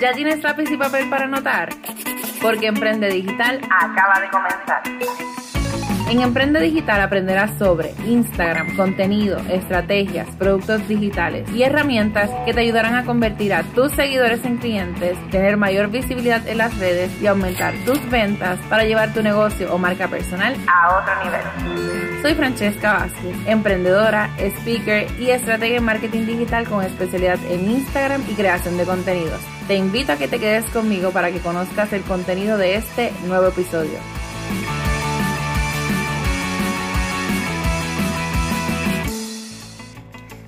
¿Ya tienes lápiz y papel para anotar? Porque Emprende Digital acaba de comenzar. En Emprende Digital aprenderás sobre Instagram, contenido, estrategias, productos digitales y herramientas que te ayudarán a convertir a tus seguidores en clientes, tener mayor visibilidad en las redes y aumentar tus ventas para llevar tu negocio o marca personal a otro nivel. Soy Francesca Vázquez, emprendedora, speaker y estratega en marketing digital con especialidad en Instagram y creación de contenidos. Te invito a que te quedes conmigo para que conozcas el contenido de este nuevo episodio.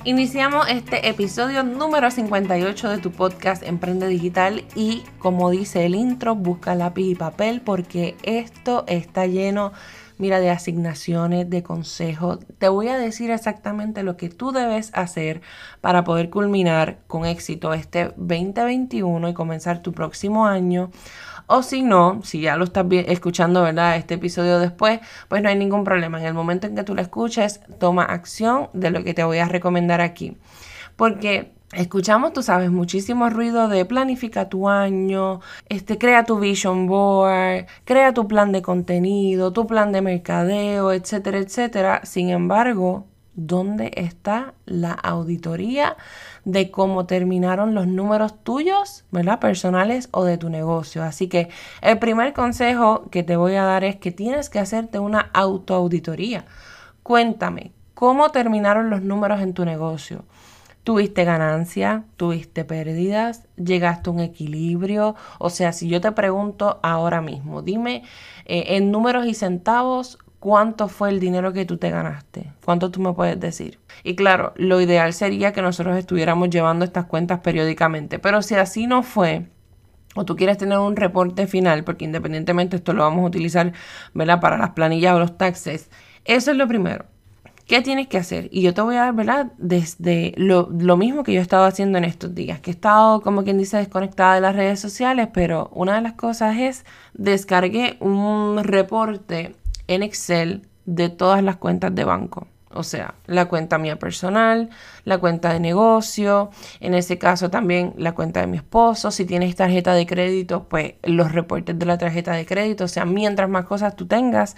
Iniciamos este episodio número 58 de tu podcast Emprende Digital y como dice el intro, busca lápiz y papel porque esto está lleno, mira, de asignaciones, de consejos. Te voy a decir exactamente lo que tú debes hacer para poder culminar con éxito este 2021 y comenzar tu próximo año o si no, si ya lo estás escuchando, ¿verdad? Este episodio después, pues no hay ningún problema. En el momento en que tú lo escuches, toma acción de lo que te voy a recomendar aquí. Porque Escuchamos, tú sabes, muchísimo ruido de planifica tu año, este, crea tu vision board, crea tu plan de contenido, tu plan de mercadeo, etcétera, etcétera. Sin embargo, ¿dónde está la auditoría de cómo terminaron los números tuyos, ¿verdad? Personales o de tu negocio. Así que el primer consejo que te voy a dar es que tienes que hacerte una autoauditoría. Cuéntame, ¿cómo terminaron los números en tu negocio? ¿Tuviste ganancia? ¿Tuviste pérdidas? ¿Llegaste a un equilibrio? O sea, si yo te pregunto ahora mismo, dime eh, en números y centavos, cuánto fue el dinero que tú te ganaste. ¿Cuánto tú me puedes decir? Y claro, lo ideal sería que nosotros estuviéramos llevando estas cuentas periódicamente, pero si así no fue, o tú quieres tener un reporte final, porque independientemente esto lo vamos a utilizar, ¿verdad? Para las planillas o los taxes, eso es lo primero. ¿Qué tienes que hacer? Y yo te voy a dar, ¿verdad? Desde lo, mismo que yo he estado haciendo en estos días, que he estado, como quien dice, desconectada de las redes sociales, pero una de las cosas es descargué un reporte en Excel de todas las cuentas de banco. O sea, la cuenta mía personal, la cuenta de negocio, en ese caso también la cuenta de mi esposo. Si tienes tarjeta de crédito, pues los reportes de la tarjeta de crédito. O sea, mientras más cosas tú tengas,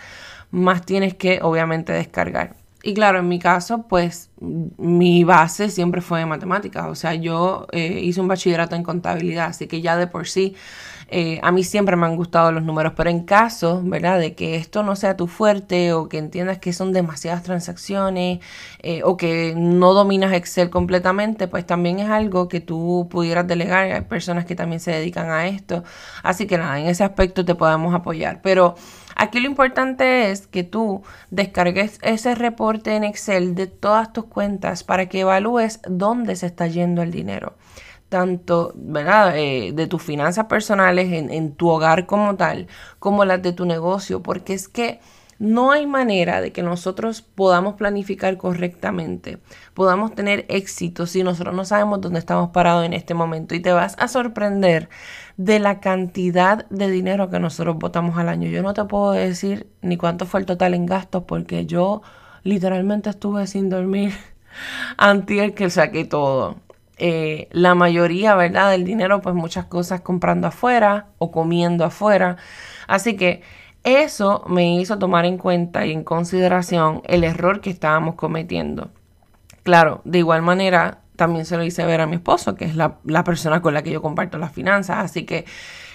más tienes que obviamente descargar. Y claro, en mi caso, pues mi base siempre fue de matemáticas. O sea, yo eh, hice un bachillerato en contabilidad, así que ya de por sí eh, a mí siempre me han gustado los números, pero en caso, ¿verdad?, de que esto no sea tu fuerte o que entiendas que son demasiadas transacciones eh, o que no dominas Excel completamente, pues también es algo que tú pudieras delegar. Hay personas que también se dedican a esto. Así que nada, en ese aspecto te podemos apoyar. Pero aquí lo importante es que tú descargues ese reporte en Excel de todas tus cuentas para que evalúes dónde se está yendo el dinero tanto ¿verdad? Eh, de tus finanzas personales en, tu hogar como tal, como las de tu negocio, porque es que no hay manera de que nosotros podamos planificar correctamente, podamos tener éxito si nosotros no sabemos dónde estamos parados en este momento. Y te vas a sorprender de la cantidad de dinero que nosotros votamos al año. Yo no te puedo decir ni cuánto fue el total en gastos porque yo literalmente estuve sin dormir antes que saqué todo. Eh, la mayoría, ¿verdad? Del dinero, pues muchas cosas comprando afuera o comiendo afuera. Así que eso me hizo tomar en cuenta y en consideración el error que estábamos cometiendo. Claro, de igual manera, también se lo hice ver a mi esposo, que es la, la persona con la que yo comparto las finanzas. Así que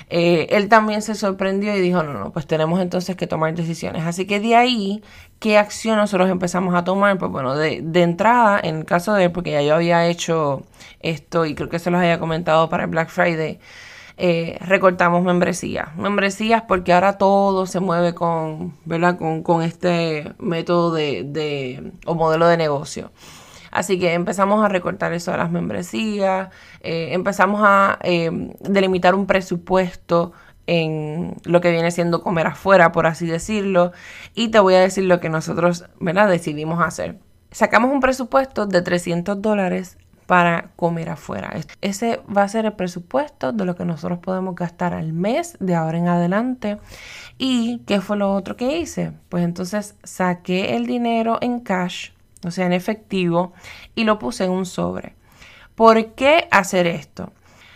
eh, él también se sorprendió y dijo, no, no, pues tenemos entonces que tomar decisiones. Así que de ahí, ¿qué acción nosotros empezamos a tomar? Pues bueno, de, de entrada, en el caso de él, porque ya yo había hecho esto y creo que se los había comentado para el Black Friday, eh, recortamos membresías. Membresías porque ahora todo se mueve con. Con, con este método de, de, o modelo de negocio. Así que empezamos a recortar eso de las membresías, eh, empezamos a eh, delimitar un presupuesto en lo que viene siendo comer afuera, por así decirlo. Y te voy a decir lo que nosotros, ¿verdad? Decidimos hacer. Sacamos un presupuesto de 300 dólares para comer afuera. Ese va a ser el presupuesto de lo que nosotros podemos gastar al mes de ahora en adelante. ¿Y qué fue lo otro que hice? Pues entonces saqué el dinero en cash o sea, en efectivo, y lo puse en un sobre. ¿Por qué hacer esto?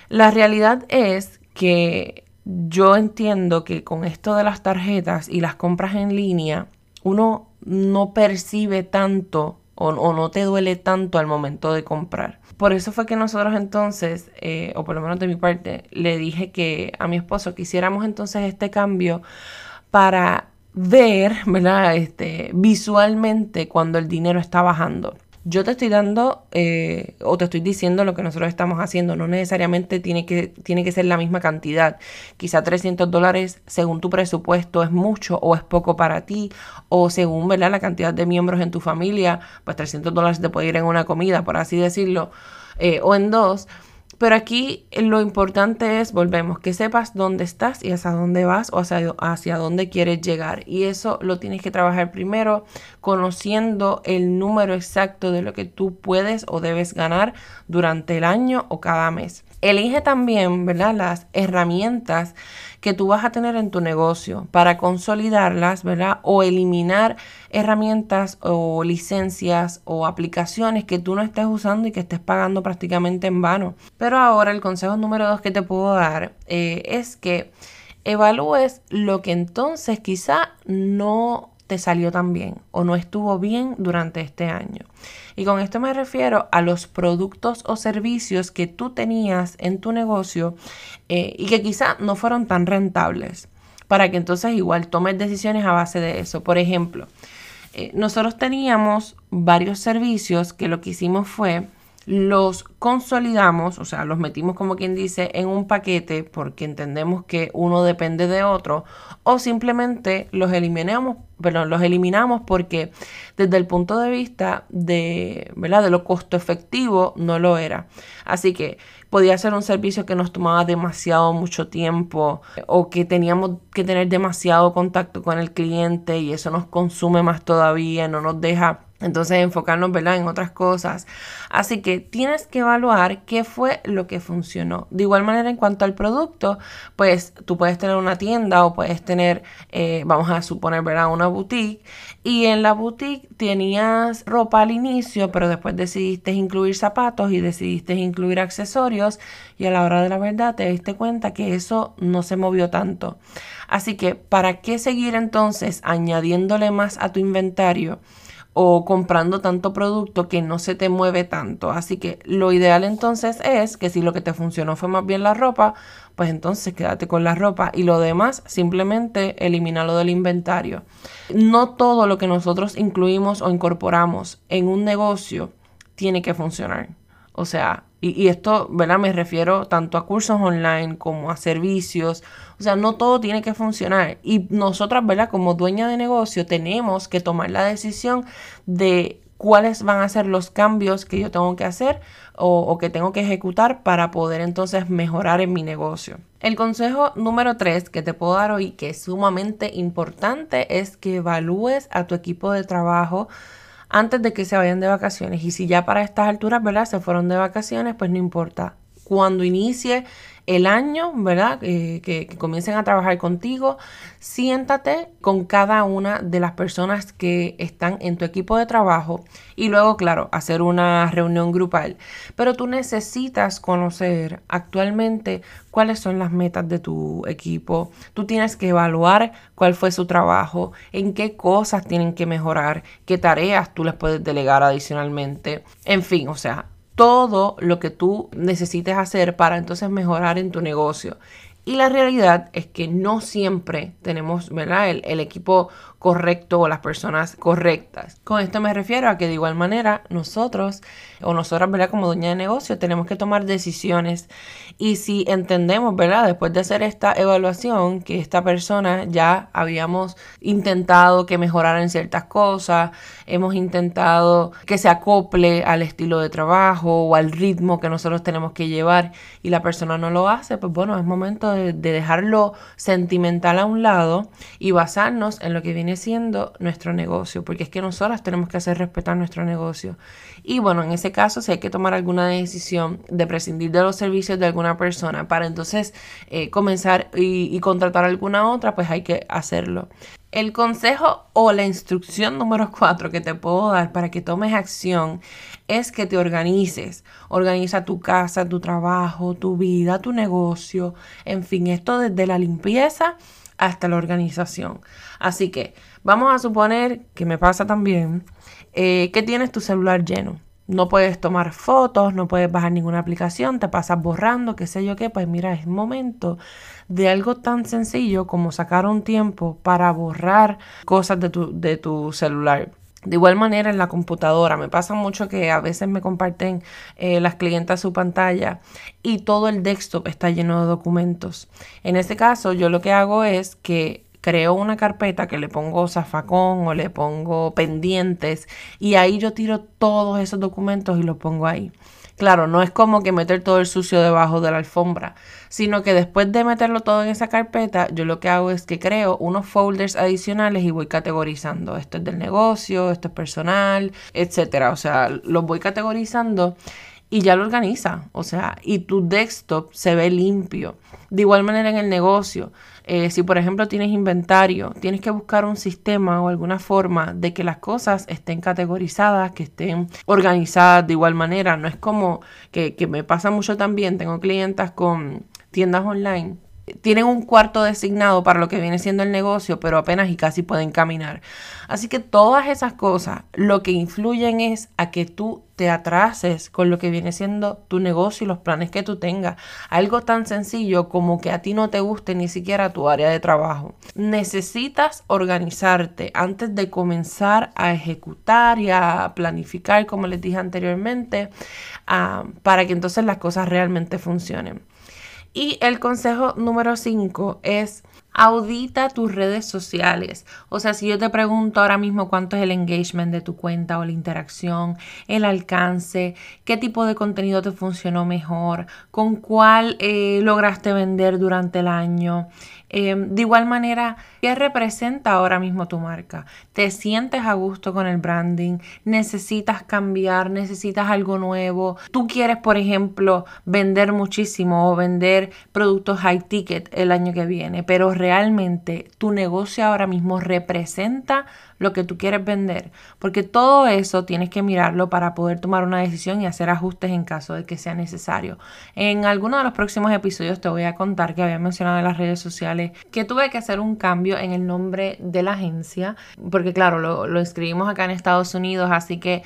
La realidad es que yo entiendo que con esto de las tarjetas y las compras en línea, uno no percibe tanto o, no te duele tanto al momento de comprar. Por eso fue que nosotros entonces, eh, o por lo menos de mi parte, le dije que a mi esposo quisiéramos entonces este cambio para ver, ¿verdad? Este, visualmente cuando el dinero está bajando. Yo te estoy dando eh, o te estoy diciendo lo que nosotros estamos haciendo. No necesariamente tiene que, tiene que ser la misma cantidad. Quizá 300 dólares según tu presupuesto es mucho o es poco para ti. O según ¿verdad? la cantidad de miembros en tu familia, pues 300 dólares te puede ir en una comida, por así decirlo, eh, o en dos. Pero aquí lo importante es, volvemos, que sepas dónde estás y hacia dónde vas o hacia, hacia dónde quieres llegar. Y eso lo tienes que trabajar primero conociendo el número exacto de lo que tú puedes o debes ganar durante el año o cada mes. Elige también, ¿verdad? Las herramientas que tú vas a tener en tu negocio para consolidarlas, ¿verdad? O eliminar herramientas o licencias o aplicaciones que tú no estés usando y que estés pagando prácticamente en vano. Pero ahora el consejo número dos que te puedo dar eh, es que evalúes lo que entonces quizá no te salió tan bien o no estuvo bien durante este año. Y con esto me refiero a los productos o servicios que tú tenías en tu negocio eh, y que quizá no fueron tan rentables para que entonces igual tomes decisiones a base de eso. Por ejemplo, eh, nosotros teníamos varios servicios que lo que hicimos fue los consolidamos, o sea, los metimos como quien dice en un paquete porque entendemos que uno depende de otro, o simplemente los eliminamos, perdón, los eliminamos porque desde el punto de vista de, ¿verdad? de lo costo efectivo no lo era. Así que podía ser un servicio que nos tomaba demasiado mucho tiempo o que teníamos que tener demasiado contacto con el cliente y eso nos consume más todavía, no nos deja entonces enfocarnos ¿verdad? en otras cosas. Así que tienes que evaluar qué fue lo que funcionó. De igual manera en cuanto al producto, pues tú puedes tener una tienda o puedes tener, eh, vamos a suponer, ¿verdad? una boutique. Y en la boutique tenías ropa al inicio, pero después decidiste incluir zapatos y decidiste incluir accesorios. Y a la hora de la verdad te diste cuenta que eso no se movió tanto. Así que, ¿para qué seguir entonces añadiéndole más a tu inventario? O comprando tanto producto que no se te mueve tanto. Así que lo ideal entonces es que si lo que te funcionó fue más bien la ropa, pues entonces quédate con la ropa y lo demás simplemente elimínalo del inventario. No todo lo que nosotros incluimos o incorporamos en un negocio tiene que funcionar. O sea, y, esto, ¿verdad? Me refiero tanto a cursos online como a servicios. O sea, no todo tiene que funcionar. Y nosotras, ¿verdad? Como dueña de negocio, tenemos que tomar la decisión de cuáles van a ser los cambios que yo tengo que hacer o, o, que tengo que ejecutar para poder entonces mejorar en mi negocio. El consejo número tres que te puedo dar hoy, que es sumamente importante, es que evalúes a tu equipo de trabajo antes de que se vayan de vacaciones. Y si ya para estas alturas, ¿verdad? Se fueron de vacaciones, pues no importa. Cuando inicie el año, ¿verdad? Eh, que, comiencen a trabajar contigo, siéntate con cada una de las personas que están en tu equipo de trabajo y luego, claro, hacer una reunión grupal. Pero tú necesitas conocer actualmente cuáles son las metas de tu equipo. Tú tienes que evaluar cuál fue su trabajo, en qué cosas tienen que mejorar, qué tareas tú les puedes delegar adicionalmente. En fin, o sea, todo lo que tú necesites hacer para entonces mejorar en tu negocio. Y la realidad es que no siempre tenemos ¿verdad? El, el, equipo correcto o las personas correctas. Con esto me refiero a que de igual manera nosotros o nosotras, ¿verdad? Como dueña de negocio tenemos que tomar decisiones y si entendemos, ¿verdad? Después de hacer esta evaluación que esta persona ya habíamos intentado que mejorara en ciertas cosas, hemos intentado que se acople al estilo de trabajo o al ritmo que nosotros tenemos que llevar y la persona no lo hace, pues bueno, es momento de, de dejarlo sentimental a un lado y basarnos en lo que viene siendo nuestro negocio, porque es que nosotras tenemos que hacer respetar nuestro negocio. Y bueno, en ese caso, si hay que tomar alguna decisión de prescindir de los servicios de alguna persona para entonces eh, comenzar y, y contratar alguna otra, pues hay que hacerlo. El consejo o la instrucción número cuatro que te puedo dar para que tomes acción es que te organices. Organiza tu casa, tu trabajo, tu vida, tu negocio, en fin, esto desde la limpieza hasta la organización. Así que vamos a suponer que me pasa también eh, que tienes tu celular lleno. No puedes tomar fotos, no puedes bajar ninguna aplicación, te pasas borrando, qué sé yo qué. Pues mira, es momento de algo tan sencillo como sacar un tiempo para borrar cosas de tu, de tu celular. De igual manera en la computadora, me pasa mucho que a veces me comparten eh, las clientas su pantalla y todo el desktop está lleno de documentos. En este caso yo lo que hago es que creo una carpeta que le pongo zafacón o le pongo pendientes y ahí yo tiro todos esos documentos y los pongo ahí. Claro, no es como que meter todo el sucio debajo de la alfombra, sino que después de meterlo todo en esa carpeta, yo lo que hago es que creo unos folders adicionales y voy categorizando. Esto es del negocio, esto es personal, etcétera. O sea, los voy categorizando y ya lo organiza. O sea, y tu desktop se ve limpio. De igual manera en el negocio. Eh, si por ejemplo tienes inventario, tienes que buscar un sistema o alguna forma de que las cosas estén categorizadas, que estén organizadas de igual manera. No es como que, que me pasa mucho también, tengo clientas con tiendas online tienen un cuarto designado para lo que viene siendo el negocio, pero apenas y casi pueden caminar. Así que todas esas cosas lo que influyen es a que tú te atrases con lo que viene siendo tu negocio y los planes que tú tengas. Algo tan sencillo como que a ti no te guste ni siquiera tu área de trabajo. Necesitas organizarte antes de comenzar a ejecutar y a planificar, como les dije anteriormente, ah, para que entonces las cosas realmente funcionen. Y el consejo número 5 es audita tus redes sociales. O sea, si yo te pregunto ahora mismo cuánto es el engagement de tu cuenta o la interacción, el alcance, qué tipo de contenido te funcionó mejor, con cuál eh, lograste vender durante el año, Em, de igual manera, ¿qué representa ahora mismo tu marca? ¿Te sientes a gusto con el branding? ¿Necesitas cambiar? ¿Necesitas algo nuevo? ¿Tú quieres, por ejemplo, vender muchísimo o vender productos high ticket el año que viene, pero realmente tu negocio ahora mismo representa lo que tú quieres vender, porque todo eso tienes que mirarlo para poder tomar una decisión y hacer ajustes en caso de que sea necesario. En alguno de los próximos episodios te voy a contar que había mencionado en las redes sociales que tuve que hacer un cambio en el nombre de la agencia, porque claro, lo, lo inscribimos acá en Estados Unidos, así que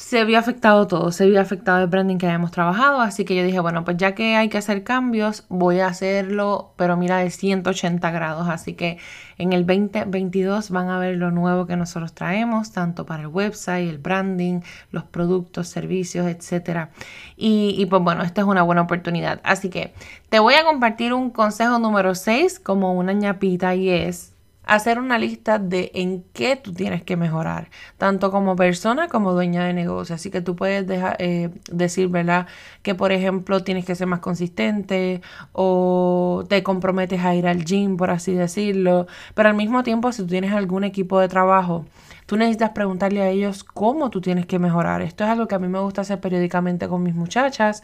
se vio afectado todo, se vio afectado el branding que habíamos trabajado, así que yo dije, bueno, pues ya que hay que hacer cambios, voy a hacerlo, pero mira, de 180 grados, así que en el 2022 van a ver lo nuevo que nosotros traemos, tanto para el website, el branding, los productos, servicios, etc. Y, y pues bueno, esta es una buena oportunidad. Así que te voy a compartir un consejo número 6 como una ñapita y es hacer una lista de en qué tú tienes que mejorar, tanto como persona como dueña de negocio. Así que tú puedes dejar, eh, decir, ¿verdad? Que por ejemplo tienes que ser más consistente o te comprometes a ir al gym, por así decirlo. Pero al mismo tiempo, si tú tienes algún equipo de trabajo, tú necesitas preguntarle a ellos cómo tú tienes que mejorar. Esto es algo que a mí me gusta hacer periódicamente con mis muchachas.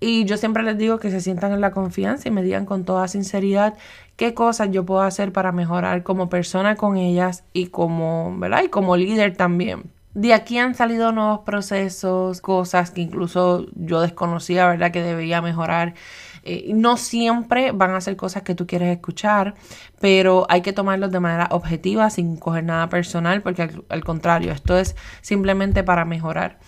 Y yo siempre les digo que se sientan en la confianza y me digan con toda sinceridad qué cosas yo puedo hacer para mejorar como persona con ellas y como, ¿verdad? Y como líder también. De aquí han salido nuevos procesos, cosas que incluso yo desconocía, ¿verdad? Que debería mejorar. Eh, no siempre van a ser cosas que tú quieres escuchar, pero hay que tomarlos de manera objetiva, sin coger nada personal, porque al contrario, esto es simplemente para mejorar.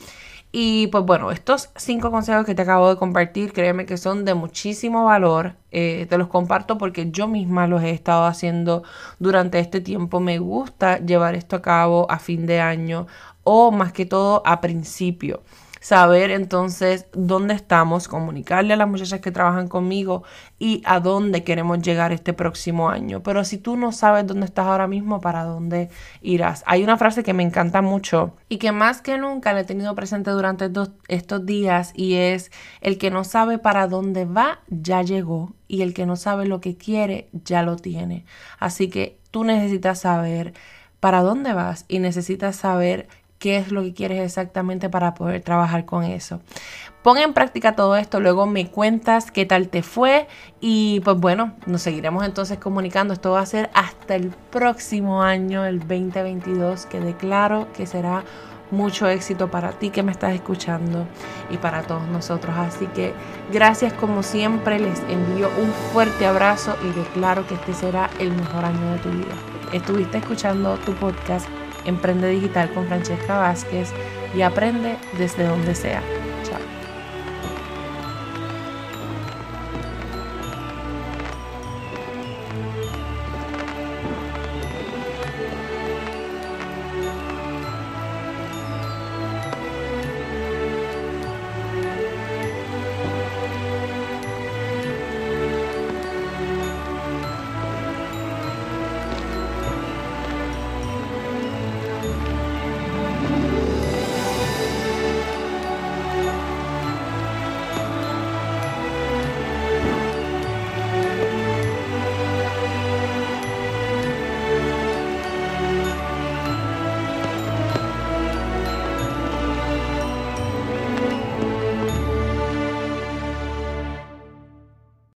Y pues bueno, estos cinco consejos que te acabo de compartir, créeme que son de muchísimo valor. Eh, te los comparto porque yo misma los he estado haciendo durante este tiempo. Me gusta llevar esto a cabo a fin de año o más que todo a principio saber entonces dónde estamos, comunicarle a las muchachas que trabajan conmigo y a dónde queremos llegar este próximo año. Pero si tú no sabes dónde estás ahora mismo, ¿para dónde irás? Hay una frase que me encanta mucho y que más que nunca la he tenido presente durante estos días y es el que no sabe para dónde va, ya llegó y el que no sabe lo que quiere, ya lo tiene. Así que tú necesitas saber para dónde vas y necesitas saber qué es lo que quieres exactamente para poder trabajar con eso. Pon en práctica todo esto, luego me cuentas qué tal te fue y pues bueno, nos seguiremos entonces comunicando. Esto va a ser hasta el próximo año, el 2022, que declaro que será mucho éxito para ti que me estás escuchando y para todos nosotros. Así que gracias como siempre, les envío un fuerte abrazo y declaro que este será el mejor año de tu vida. Estuviste escuchando tu podcast Emprende Digital con Francesca Vázquez y aprende desde donde sea.